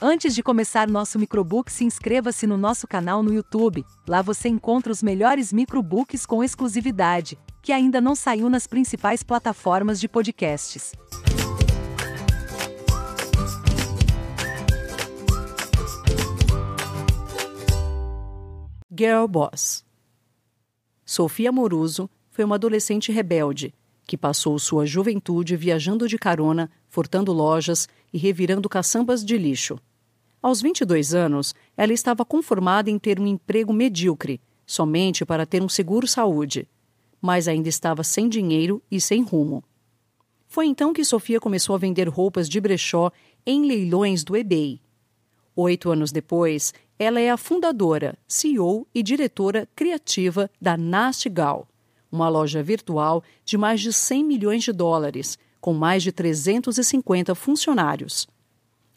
Antes de começar nosso microbook, se inscreva-se no nosso canal no YouTube. Lá você encontra os melhores microbooks com exclusividade, que ainda não saiu nas principais plataformas de podcasts. Girl Boss Sofia Moruso foi uma adolescente rebelde que passou sua juventude viajando de carona, furtando lojas e revirando caçambas de lixo. Aos 22 anos, ela estava conformada em ter um emprego medíocre, somente para ter um seguro-saúde, mas ainda estava sem dinheiro e sem rumo. Foi então que Sofia começou a vender roupas de brechó em leilões do eBay. Oito anos depois, ela é a fundadora, CEO e diretora criativa da Nastigal, uma loja virtual de mais de 100 milhões de dólares, com mais de 350 funcionários.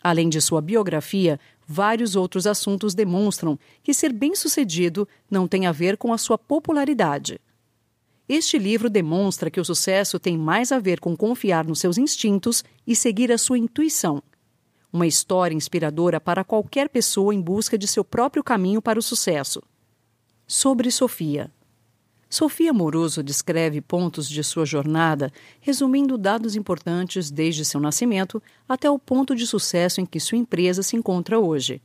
Além de sua biografia, vários outros assuntos demonstram que ser bem-sucedido não tem a ver com a sua popularidade. Este livro demonstra que o sucesso tem mais a ver com confiar nos seus instintos e seguir a sua intuição. Uma história inspiradora para qualquer pessoa em busca de seu próprio caminho para o sucesso. Sobre Sofia. Sofia Moroso descreve pontos de sua jornada, resumindo dados importantes desde seu nascimento até o ponto de sucesso em que sua empresa se encontra hoje.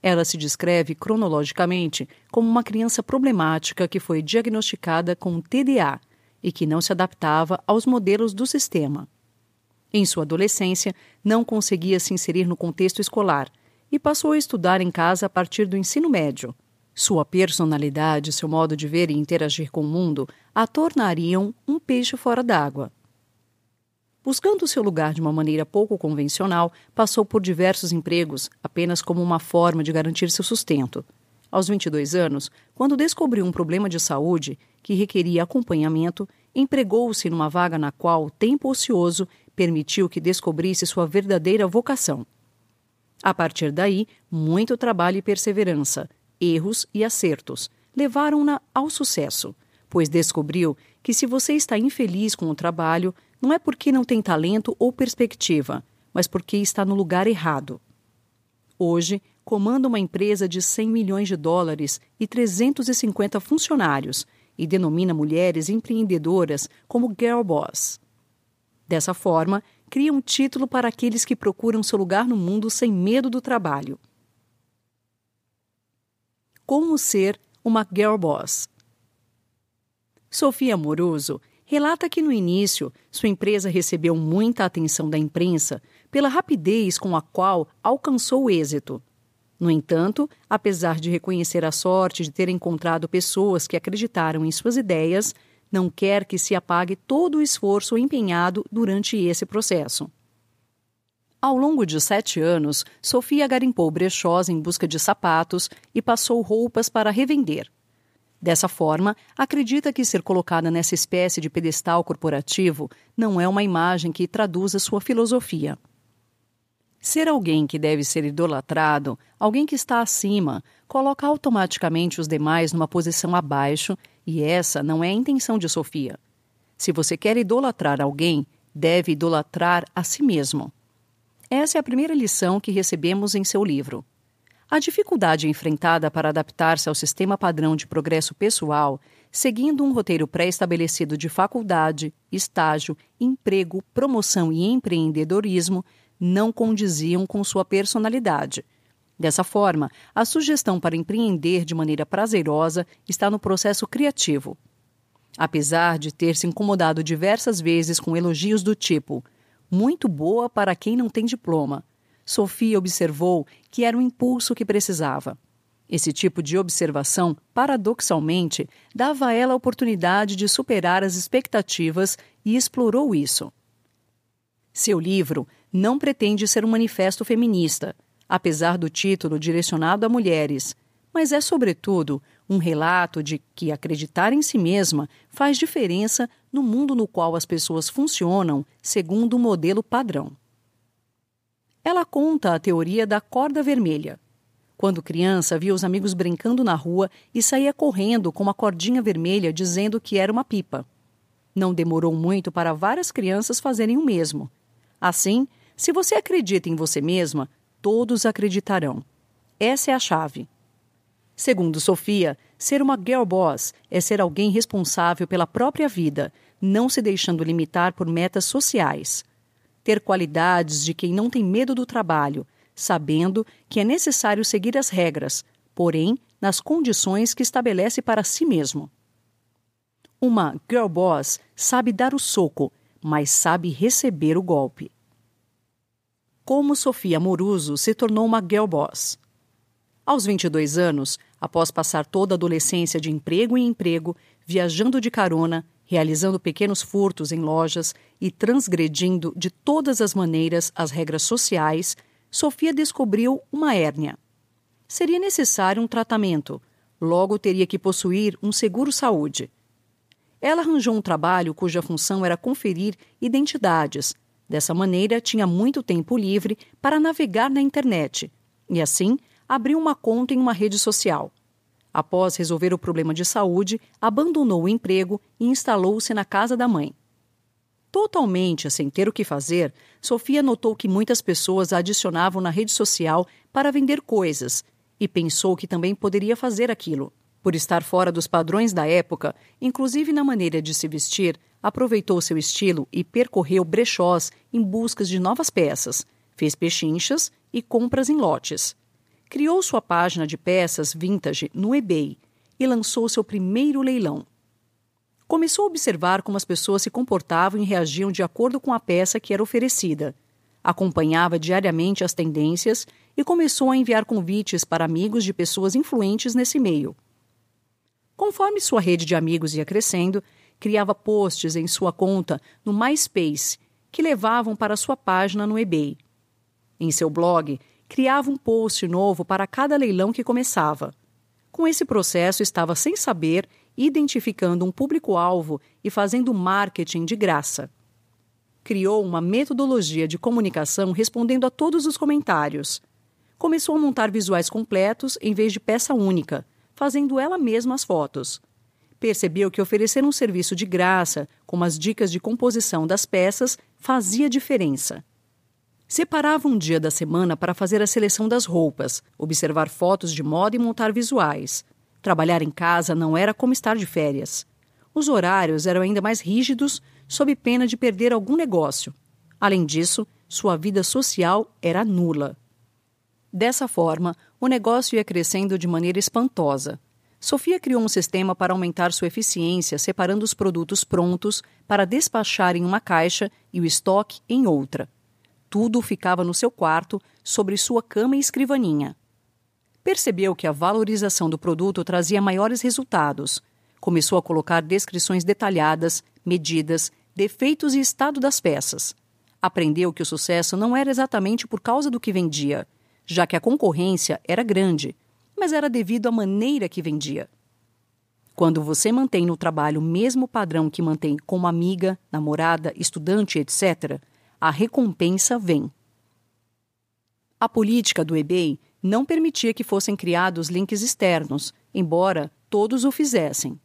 Ela se descreve cronologicamente como uma criança problemática que foi diagnosticada com TDA e que não se adaptava aos modelos do sistema. Em sua adolescência, não conseguia se inserir no contexto escolar e passou a estudar em casa a partir do ensino médio. Sua personalidade, seu modo de ver e interagir com o mundo a tornariam um peixe fora d'água. Buscando seu lugar de uma maneira pouco convencional, passou por diversos empregos apenas como uma forma de garantir seu sustento. Aos 22 anos, quando descobriu um problema de saúde que requeria acompanhamento, empregou-se numa vaga na qual o tempo ocioso permitiu que descobrisse sua verdadeira vocação. A partir daí, muito trabalho e perseverança, erros e acertos levaram-na ao sucesso, pois descobriu que se você está infeliz com o trabalho, não é porque não tem talento ou perspectiva, mas porque está no lugar errado. Hoje, comanda uma empresa de 100 milhões de dólares e 350 funcionários e denomina mulheres empreendedoras como Girl Boss. Dessa forma, cria um título para aqueles que procuram seu lugar no mundo sem medo do trabalho. Como ser uma girl boss. Sofia Amoroso relata que no início sua empresa recebeu muita atenção da imprensa pela rapidez com a qual alcançou o êxito. No entanto, apesar de reconhecer a sorte de ter encontrado pessoas que acreditaram em suas ideias, não quer que se apague todo o esforço empenhado durante esse processo. Ao longo de sete anos, Sofia garimpou brechós em busca de sapatos e passou roupas para revender. Dessa forma, acredita que ser colocada nessa espécie de pedestal corporativo não é uma imagem que traduza sua filosofia. Ser alguém que deve ser idolatrado, alguém que está acima, coloca automaticamente os demais numa posição abaixo, e essa não é a intenção de Sofia. Se você quer idolatrar alguém, deve idolatrar a si mesmo. Essa é a primeira lição que recebemos em seu livro. A dificuldade enfrentada para adaptar-se ao sistema padrão de progresso pessoal, seguindo um roteiro pré-estabelecido de faculdade, estágio, emprego, promoção e empreendedorismo, não condiziam com sua personalidade. Dessa forma, a sugestão para empreender de maneira prazerosa está no processo criativo. Apesar de ter se incomodado diversas vezes com elogios do tipo muito boa para quem não tem diploma. Sofia observou que era o impulso que precisava. Esse tipo de observação, paradoxalmente, dava a ela a oportunidade de superar as expectativas e explorou isso. Seu livro não pretende ser um manifesto feminista, apesar do título direcionado a mulheres, mas é, sobretudo, um relato de que acreditar em si mesma faz diferença no mundo no qual as pessoas funcionam segundo um modelo padrão. Ela conta a teoria da corda vermelha. Quando criança, via os amigos brincando na rua e saía correndo com uma cordinha vermelha dizendo que era uma pipa. Não demorou muito para várias crianças fazerem o mesmo. Assim, se você acredita em você mesma, todos acreditarão. Essa é a chave. Segundo Sofia, ser uma girl boss é ser alguém responsável pela própria vida, não se deixando limitar por metas sociais. Ter qualidades de quem não tem medo do trabalho, sabendo que é necessário seguir as regras, porém nas condições que estabelece para si mesmo. Uma girl boss sabe dar o soco, mas sabe receber o golpe. Como Sofia Moruso se tornou uma girl boss? Aos 22 anos, após passar toda a adolescência de emprego em emprego, viajando de carona, realizando pequenos furtos em lojas e transgredindo de todas as maneiras as regras sociais, Sofia descobriu uma hérnia. Seria necessário um tratamento, logo teria que possuir um seguro-saúde. Ela arranjou um trabalho cuja função era conferir identidades. Dessa maneira, tinha muito tempo livre para navegar na internet e, assim, abriu uma conta em uma rede social. Após resolver o problema de saúde, abandonou o emprego e instalou-se na casa da mãe. Totalmente sem ter o que fazer, Sofia notou que muitas pessoas a adicionavam na rede social para vender coisas e pensou que também poderia fazer aquilo. Por estar fora dos padrões da época, inclusive na maneira de se vestir, aproveitou seu estilo e percorreu brechós em busca de novas peças, fez pechinchas e compras em lotes. Criou sua página de peças vintage no eBay e lançou seu primeiro leilão. Começou a observar como as pessoas se comportavam e reagiam de acordo com a peça que era oferecida. Acompanhava diariamente as tendências e começou a enviar convites para amigos de pessoas influentes nesse meio. Conforme sua rede de amigos ia crescendo, criava posts em sua conta no MySpace que levavam para sua página no eBay. Em seu blog, criava um post novo para cada leilão que começava. Com esse processo, estava sem saber, identificando um público-alvo e fazendo marketing de graça. Criou uma metodologia de comunicação respondendo a todos os comentários. Começou a montar visuais completos em vez de peça única fazendo ela mesma as fotos. Percebeu que oferecer um serviço de graça, com as dicas de composição das peças, fazia diferença. Separava um dia da semana para fazer a seleção das roupas, observar fotos de moda e montar visuais. Trabalhar em casa não era como estar de férias. Os horários eram ainda mais rígidos, sob pena de perder algum negócio. Além disso, sua vida social era nula. Dessa forma, o negócio ia crescendo de maneira espantosa. Sofia criou um sistema para aumentar sua eficiência, separando os produtos prontos para despachar em uma caixa e o estoque em outra. Tudo ficava no seu quarto, sobre sua cama e escrivaninha. Percebeu que a valorização do produto trazia maiores resultados. Começou a colocar descrições detalhadas, medidas, defeitos e estado das peças. Aprendeu que o sucesso não era exatamente por causa do que vendia já que a concorrência era grande, mas era devido à maneira que vendia. Quando você mantém no trabalho o mesmo padrão que mantém como amiga, namorada, estudante, etc., a recompensa vem. A política do eBay não permitia que fossem criados links externos, embora todos o fizessem.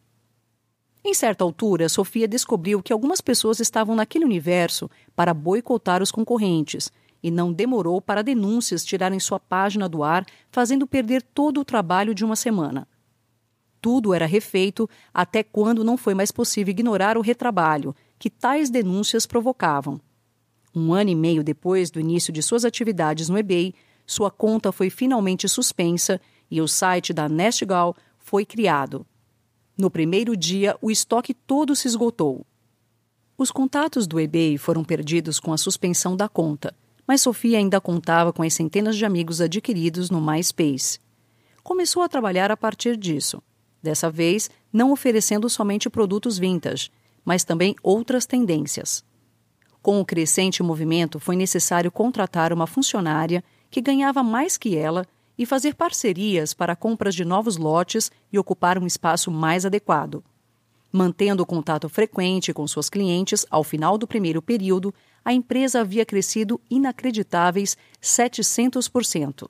Em certa altura, Sofia descobriu que algumas pessoas estavam naquele universo para boicotar os concorrentes e não demorou para denúncias tirarem sua página do ar, fazendo perder todo o trabalho de uma semana. Tudo era refeito até quando não foi mais possível ignorar o retrabalho que tais denúncias provocavam. Um ano e meio depois do início de suas atividades no eBay, sua conta foi finalmente suspensa e o site da Nestgal foi criado. No primeiro dia, o estoque todo se esgotou. Os contatos do eBay foram perdidos com a suspensão da conta mas Sofia ainda contava com as centenas de amigos adquiridos no MySpace. Começou a trabalhar a partir disso, dessa vez não oferecendo somente produtos vintage, mas também outras tendências. Com o crescente movimento, foi necessário contratar uma funcionária que ganhava mais que ela e fazer parcerias para a compra de novos lotes e ocupar um espaço mais adequado. Mantendo o contato frequente com suas clientes, ao final do primeiro período, a empresa havia crescido inacreditáveis 700%.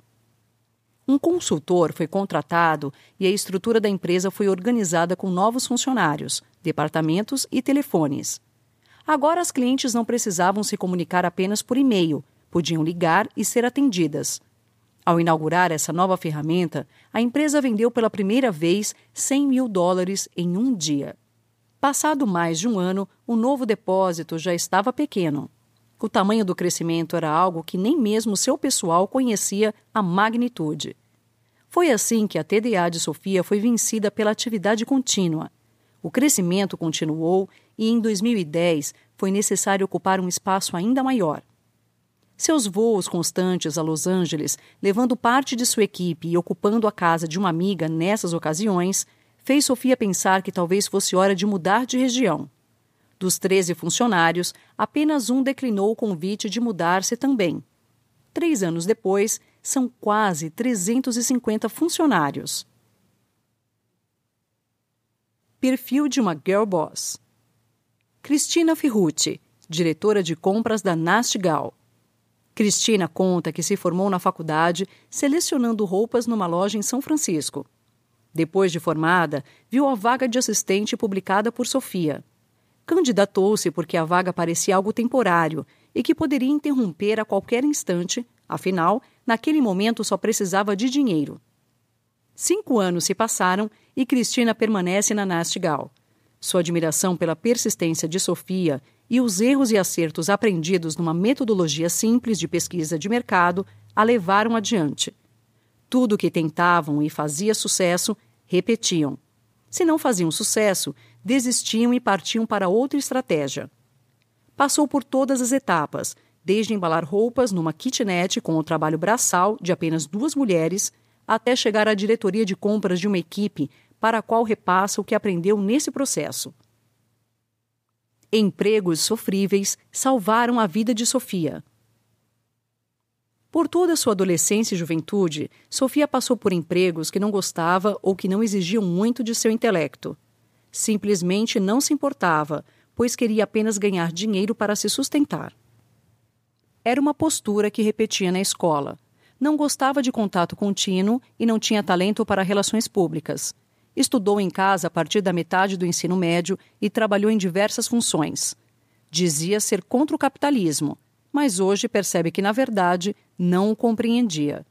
Um consultor foi contratado e a estrutura da empresa foi organizada com novos funcionários, departamentos e telefones. Agora as clientes não precisavam se comunicar apenas por e-mail, podiam ligar e ser atendidas. Ao inaugurar essa nova ferramenta, a empresa vendeu pela primeira vez 100 mil dólares em um dia. Passado mais de um ano, o novo depósito já estava pequeno. O tamanho do crescimento era algo que nem mesmo seu pessoal conhecia a magnitude. Foi assim que a TDA de Sofia foi vencida pela atividade contínua. O crescimento continuou e, em 2010, foi necessário ocupar um espaço ainda maior. Seus voos constantes a Los Angeles, levando parte de sua equipe e ocupando a casa de uma amiga nessas ocasiões, fez Sofia pensar que talvez fosse hora de mudar de região. Dos 13 funcionários, apenas um declinou o convite de mudar-se também. Três anos depois, são quase 350 funcionários. Perfil de uma Girl Boss Cristina Ferrucci, diretora de compras da Nastigal. Cristina conta que se formou na faculdade selecionando roupas numa loja em São Francisco. Depois de formada, viu a vaga de assistente publicada por Sofia. Candidatou-se porque a vaga parecia algo temporário e que poderia interromper a qualquer instante, afinal, naquele momento só precisava de dinheiro. Cinco anos se passaram e Cristina permanece na Nastigal. Sua admiração pela persistência de Sofia e os erros e acertos aprendidos numa metodologia simples de pesquisa de mercado a levaram adiante. Tudo o que tentavam e fazia sucesso, repetiam. Se não faziam sucesso, desistiam e partiam para outra estratégia. Passou por todas as etapas, desde embalar roupas numa kitnet com o trabalho braçal de apenas duas mulheres, até chegar à diretoria de compras de uma equipe para a qual repassa o que aprendeu nesse processo. Empregos sofríveis salvaram a vida de Sofia. Por toda sua adolescência e juventude, Sofia passou por empregos que não gostava ou que não exigiam muito de seu intelecto. Simplesmente não se importava, pois queria apenas ganhar dinheiro para se sustentar. Era uma postura que repetia na escola. Não gostava de contato contínuo e não tinha talento para relações públicas. Estudou em casa a partir da metade do ensino médio e trabalhou em diversas funções. Dizia ser contra o capitalismo, mas hoje percebe que, na verdade, não o compreendia.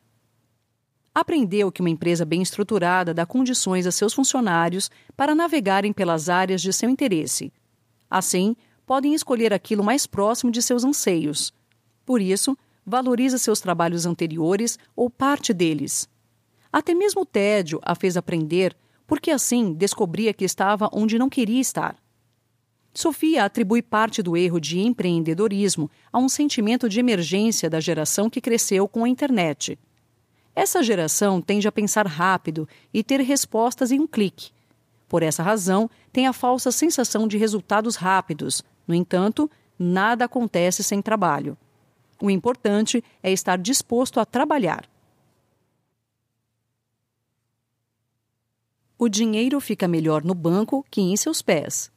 Aprendeu que uma empresa bem estruturada dá condições a seus funcionários para navegarem pelas áreas de seu interesse. Assim, podem escolher aquilo mais próximo de seus anseios. Por isso, valoriza seus trabalhos anteriores ou parte deles. Até mesmo o tédio a fez aprender porque assim descobria que estava onde não queria estar. Sofia atribui parte do erro de empreendedorismo a um sentimento de emergência da geração que cresceu com a internet. Essa geração tende a pensar rápido e ter respostas em um clique. Por essa razão, tem a falsa sensação de resultados rápidos. No entanto, nada acontece sem trabalho. O importante é estar disposto a trabalhar. O dinheiro fica melhor no banco que em seus pés.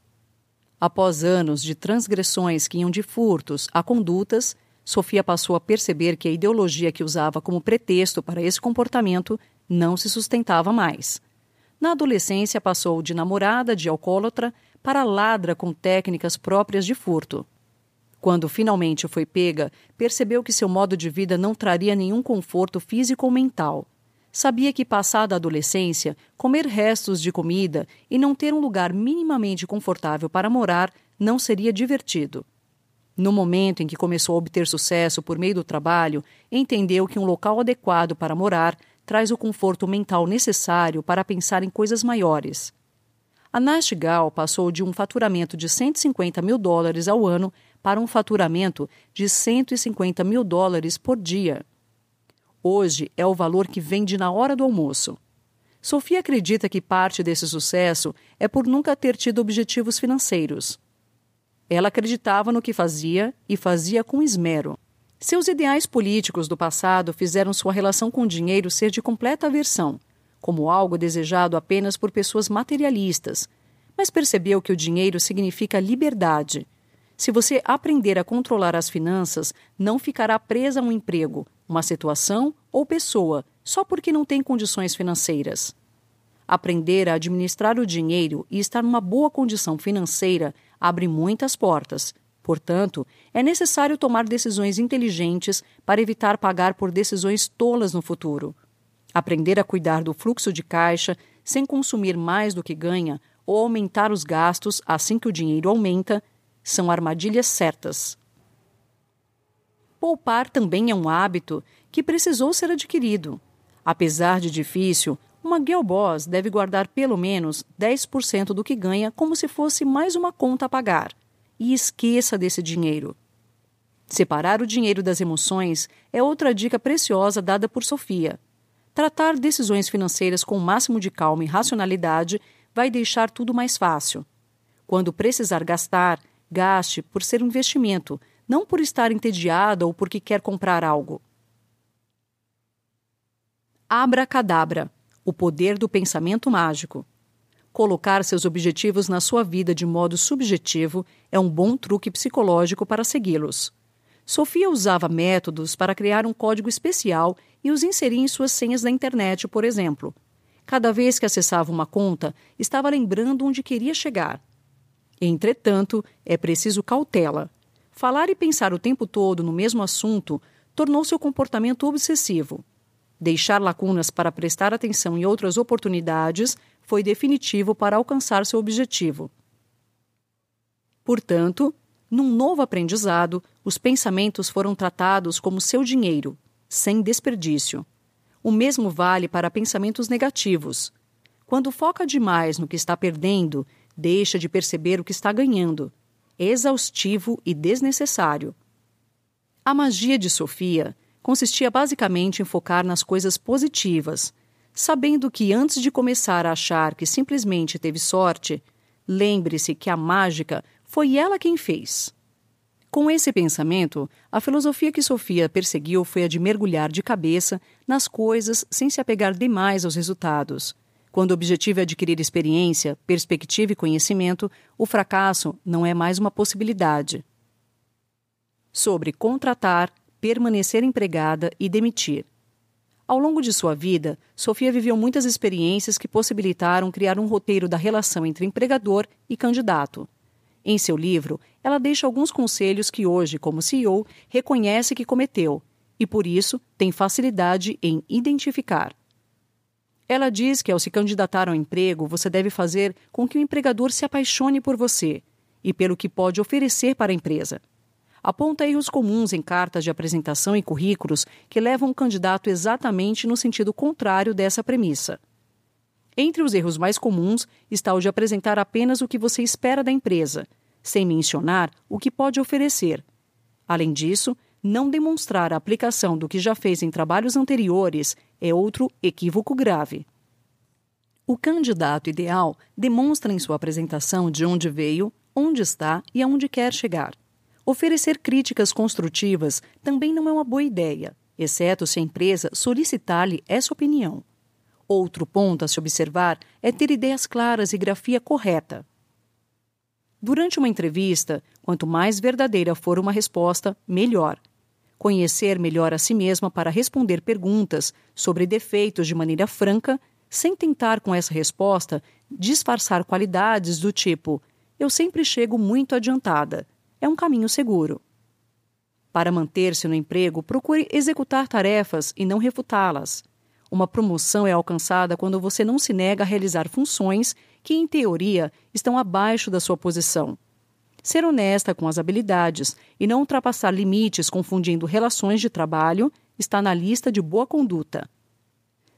Após anos de transgressões que iam de furtos a condutas, Sofia passou a perceber que a ideologia que usava como pretexto para esse comportamento não se sustentava mais. Na adolescência, passou de namorada de alcoólatra para ladra com técnicas próprias de furto. Quando finalmente foi pega, percebeu que seu modo de vida não traria nenhum conforto físico ou mental sabia que, passada a adolescência, comer restos de comida e não ter um lugar minimamente confortável para morar não seria divertido. No momento em que começou a obter sucesso por meio do trabalho, entendeu que um local adequado para morar traz o conforto mental necessário para pensar em coisas maiores. A Nastigal passou de um faturamento de 150 mil dólares ao ano para um faturamento de 150 mil dólares por dia. Hoje é o valor que vende na hora do almoço. Sofia acredita que parte desse sucesso é por nunca ter tido objetivos financeiros. Ela acreditava no que fazia e fazia com esmero. Seus ideais políticos do passado fizeram sua relação com o dinheiro ser de completa aversão, como algo desejado apenas por pessoas materialistas, mas percebeu que o dinheiro significa liberdade. Se você aprender a controlar as finanças, não ficará presa a um emprego, uma situação ou pessoa só porque não tem condições financeiras. Aprender a administrar o dinheiro e estar numa boa condição financeira abre muitas portas, Portanto, é necessário tomar decisões inteligentes para evitar pagar por decisões tolas no futuro. Aprender a cuidar do fluxo de caixa sem consumir mais do que ganha ou aumentar os gastos assim que o dinheiro aumenta são armadilhas certas. Poupar também é um hábito que precisou ser adquirido. Apesar de difícil, uma girl boss deve guardar pelo menos 10% do que ganha como se fosse mais uma conta a pagar. E esqueça desse dinheiro. Separar o dinheiro das emoções é outra dica preciosa dada por Sofia. Tratar decisões financeiras com o máximo de calma e racionalidade vai deixar tudo mais fácil. Quando precisar gastar, gaste por ser um investimento, não por estar entediada ou porque quer comprar algo. Abra cadabra o poder do pensamento mágico. Colocar seus objetivos na sua vida de modo subjetivo é um bom truque psicológico para segui-los. Sofia usava métodos para criar um código especial e os inserir em suas senhas da internet, por exemplo. Cada vez que acessava uma conta, estava lembrando onde queria chegar. Entretanto, é preciso cautela. Falar e pensar o tempo todo no mesmo assunto tornou seu comportamento obsessivo. Deixar lacunas para prestar atenção em outras oportunidades foi definitivo para alcançar seu objetivo. Portanto, num novo aprendizado, os pensamentos foram tratados como seu dinheiro, sem desperdício. O mesmo vale para pensamentos negativos. Quando foca demais no que está perdendo, deixa de perceber o que está ganhando. Exaustivo e desnecessário. A magia de Sofia consistia basicamente em focar nas coisas positivas, sabendo que antes de começar a achar que simplesmente teve sorte, lembre-se que a mágica foi ela quem fez. Com esse pensamento, a filosofia que Sofia perseguiu foi a de mergulhar de cabeça nas coisas sem se apegar demais aos resultados. Quando o objetivo é adquirir experiência, perspectiva e conhecimento, o fracasso não é mais uma possibilidade. Sobre contratar, permanecer empregada e demitir. Ao longo de sua vida, Sofia viveu muitas experiências que possibilitaram criar um roteiro da relação entre empregador e candidato. Em seu livro, ela deixa alguns conselhos que hoje, como CEO, reconhece que cometeu e, por isso, tem facilidade em identificar. Ela diz que, ao se candidatar ao emprego, você deve fazer com que o empregador se apaixone por você e pelo que pode oferecer para a empresa aponta erros comuns em cartas de apresentação e currículos que levam o candidato exatamente no sentido contrário dessa premissa. Entre os erros mais comuns está o de apresentar apenas o que você espera da empresa, sem mencionar o que pode oferecer. Além disso, não demonstrar a aplicação do que já fez em trabalhos anteriores é outro equívoco grave. O candidato ideal demonstra em sua apresentação de onde veio, onde está e aonde quer chegar. Oferecer críticas construtivas também não é uma boa ideia, exceto se a empresa solicitar-lhe essa opinião. Outro ponto a se observar é ter ideias claras e grafia correta. Durante uma entrevista, quanto mais verdadeira for uma resposta, melhor. Conhecer melhor a si mesma para responder perguntas sobre defeitos de maneira franca, sem tentar com essa resposta disfarçar qualidades do tipo: eu sempre chego muito adiantada é um caminho seguro. Para manter-se no emprego, procure executar tarefas e não refutá-las. Uma promoção é alcançada quando você não se nega a realizar funções que, em teoria, estão abaixo da sua posição. Ser honesta com as habilidades e não ultrapassar limites confundindo relações de trabalho está na lista de boa conduta.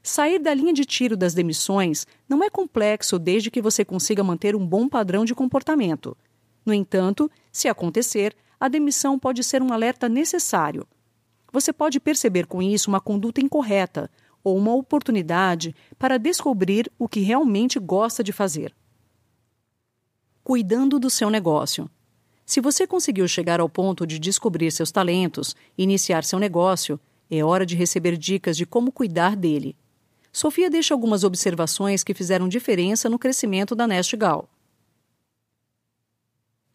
Sair da linha de tiro das demissões não é complexo desde que você consiga manter um bom padrão de comportamento. No entanto, se acontecer, a demissão pode ser um alerta necessário. Você pode perceber com isso uma conduta incorreta ou uma oportunidade para descobrir o que realmente gosta de fazer. Cuidando do seu negócio. Se você conseguiu chegar ao ponto de descobrir seus talentos iniciar seu negócio, é hora de receber dicas de como cuidar dele. Sofia deixa algumas observações que fizeram diferença no crescimento da Nestgal.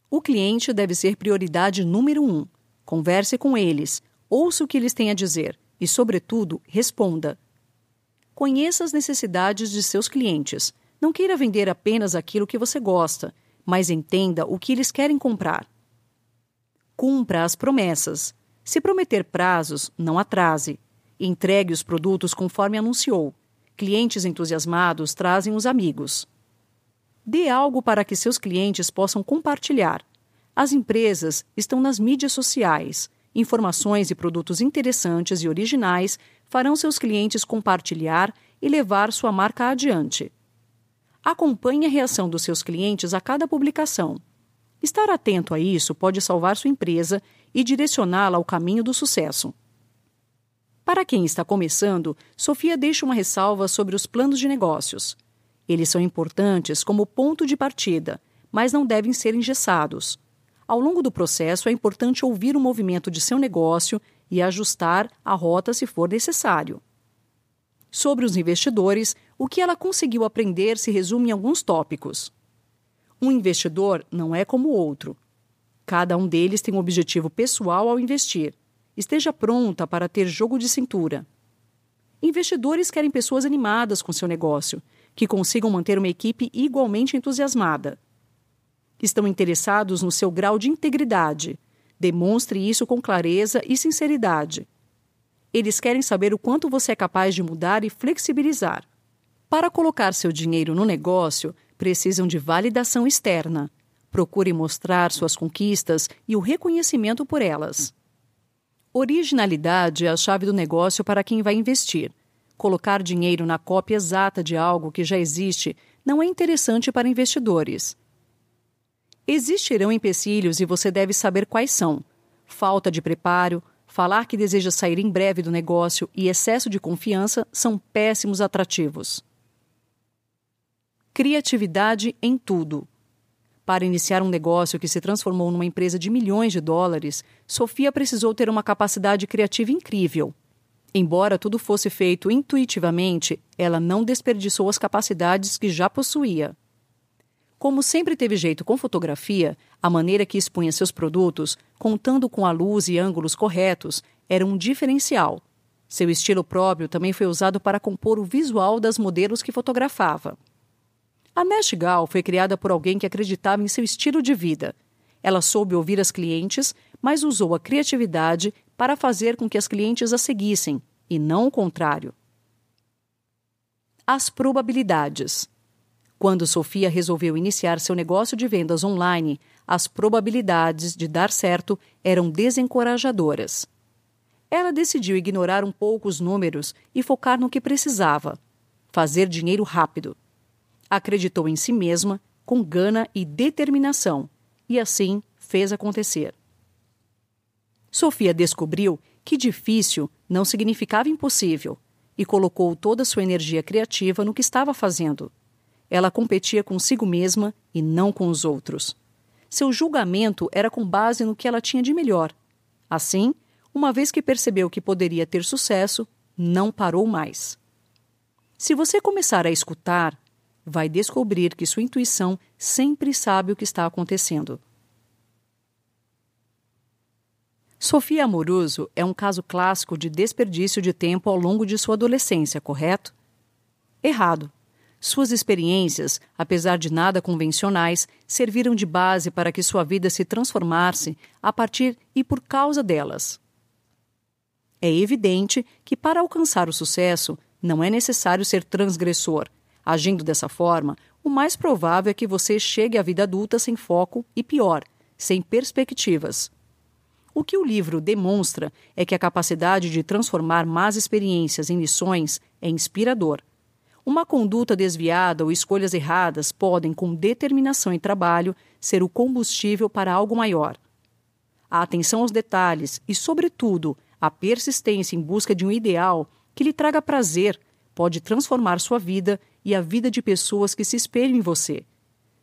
O cliente deve ser prioridade número um. Converse com eles, ouça o que eles têm a dizer e, sobretudo, responda. Conheça as necessidades de seus clientes. Não queira vender apenas aquilo que você gosta, mas entenda o que eles querem comprar. Cumpra as promessas. Se prometer prazos, não atrase. Entregue os produtos conforme anunciou. Clientes entusiasmados trazem os amigos. Dê algo para que seus clientes possam compartilhar. As empresas estão nas mídias sociais. Informações e produtos interessantes e originais farão seus clientes compartilhar e levar sua marca adiante. Acompanhe a reação dos seus clientes a cada publicação. Estar atento a isso pode salvar sua empresa e direcioná-la ao caminho do sucesso. Para quem está começando, Sofia deixa uma ressalva sobre os planos de negócios. Eles são importantes como ponto de partida, mas não devem ser engessados. Ao longo do processo, é importante ouvir o movimento de seu negócio e ajustar a rota se for necessário. Sobre os investidores, o que ela conseguiu aprender se resume em alguns tópicos. Um investidor não é como outro. Cada um deles tem um objetivo pessoal ao investir. Esteja pronta para ter jogo de cintura. Investidores querem pessoas animadas com seu negócio, que consigam manter uma equipe igualmente entusiasmada. Estão interessados no seu grau de integridade. Demonstre isso com clareza e sinceridade. Eles querem saber o quanto você é capaz de mudar e flexibilizar. Para colocar seu dinheiro no negócio, precisam de validação externa. Procure mostrar suas conquistas e o reconhecimento por elas. Originalidade é a chave do negócio para quem vai investir. Colocar dinheiro na cópia exata de algo que já existe não é interessante para investidores. Existirão empecilhos e você deve saber quais são: falta de preparo, falar que deseja sair em breve do negócio e excesso de confiança são péssimos atrativos. Criatividade em tudo. Para iniciar um negócio que se transformou numa empresa de milhões de dólares, Sofia precisou ter uma capacidade criativa incrível. Embora tudo fosse feito intuitivamente, ela não desperdiçou as capacidades que já possuía. Como sempre teve jeito com fotografia, a maneira que expunha seus produtos, contando com a luz e ângulos corretos, era um diferencial. Seu estilo próprio também foi usado para compor o visual das modelos que fotografava. A Nash Gal foi criada por alguém que acreditava em seu estilo de vida. Ela soube ouvir as clientes, mas usou a criatividade para fazer com que as clientes a seguissem, e não o contrário. As probabilidades. Quando Sofia resolveu iniciar seu negócio de vendas online, as probabilidades de dar certo eram desencorajadoras. Ela decidiu ignorar um pouco os números e focar no que precisava: fazer dinheiro rápido. Acreditou em si mesma, com gana e determinação, e assim fez acontecer. Sofia descobriu que difícil não significava impossível e colocou toda sua energia criativa no que estava fazendo. Ela competia consigo mesma e não com os outros. Seu julgamento era com base no que ela tinha de melhor. Assim, uma vez que percebeu que poderia ter sucesso, não parou mais. Se você começar a escutar, vai descobrir que sua intuição sempre sabe o que está acontecendo. Sofia Amoruso é um caso clássico de desperdício de tempo ao longo de sua adolescência, correto? Errado. Suas experiências, apesar de nada convencionais, serviram de base para que sua vida se transformasse a partir e por causa delas. É evidente que para alcançar o sucesso não é necessário ser transgressor, Agindo dessa forma, o mais provável é que você chegue à vida adulta sem foco e, pior, sem perspectivas. O que o livro demonstra é que a capacidade de transformar más experiências em lições é inspirador. Uma conduta desviada ou escolhas erradas podem, com determinação e trabalho, ser o combustível para algo maior. A atenção aos detalhes e, sobretudo, a persistência em busca de um ideal que lhe traga prazer pode transformar sua vida e a vida de pessoas que se espelham em você.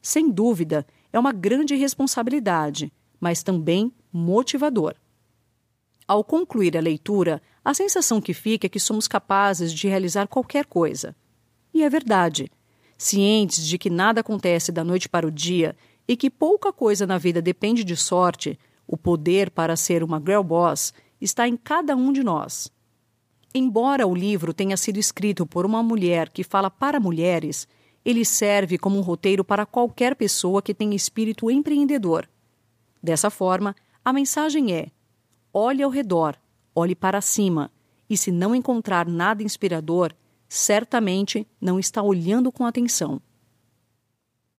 Sem dúvida, é uma grande responsabilidade, mas também motivador. Ao concluir a leitura, a sensação que fica é que somos capazes de realizar qualquer coisa. E é verdade. Cientes de que nada acontece da noite para o dia e que pouca coisa na vida depende de sorte, o poder para ser uma girl boss está em cada um de nós. Embora o livro tenha sido escrito por uma mulher que fala para mulheres, ele serve como um roteiro para qualquer pessoa que tenha espírito empreendedor. Dessa forma, A mensagem é: olhe ao redor, olhe para cima, e se não encontrar nada inspirador, certamente não está olhando com atenção.